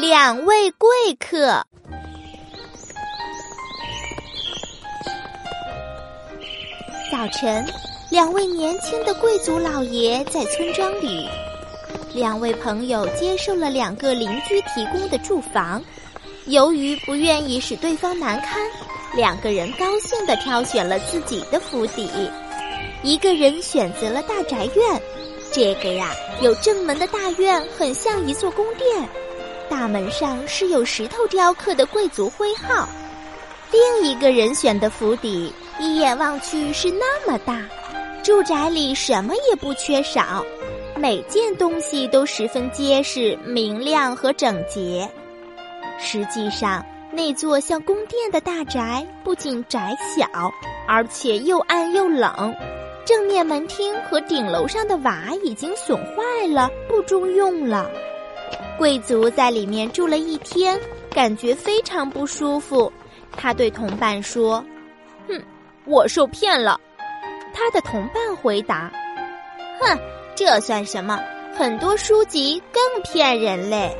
两位贵客。早晨，两位年轻的贵族老爷在村庄里。两位朋友接受了两个邻居提供的住房，由于不愿意使对方难堪，两个人高兴地挑选了自己的府邸。一个人选择了大宅院，这个呀有正门的大院很像一座宫殿，大门上是有石头雕刻的贵族徽号。另一个人选的府邸。一眼望去是那么大，住宅里什么也不缺少，每件东西都十分结实、明亮和整洁。实际上，那座像宫殿的大宅不仅窄小，而且又暗又冷。正面门厅和顶楼上的瓦已经损坏了，不中用了。贵族在里面住了一天，感觉非常不舒服。他对同伴说：“哼。”我受骗了，他的同伴回答：“哼，这算什么？很多书籍更骗人嘞。”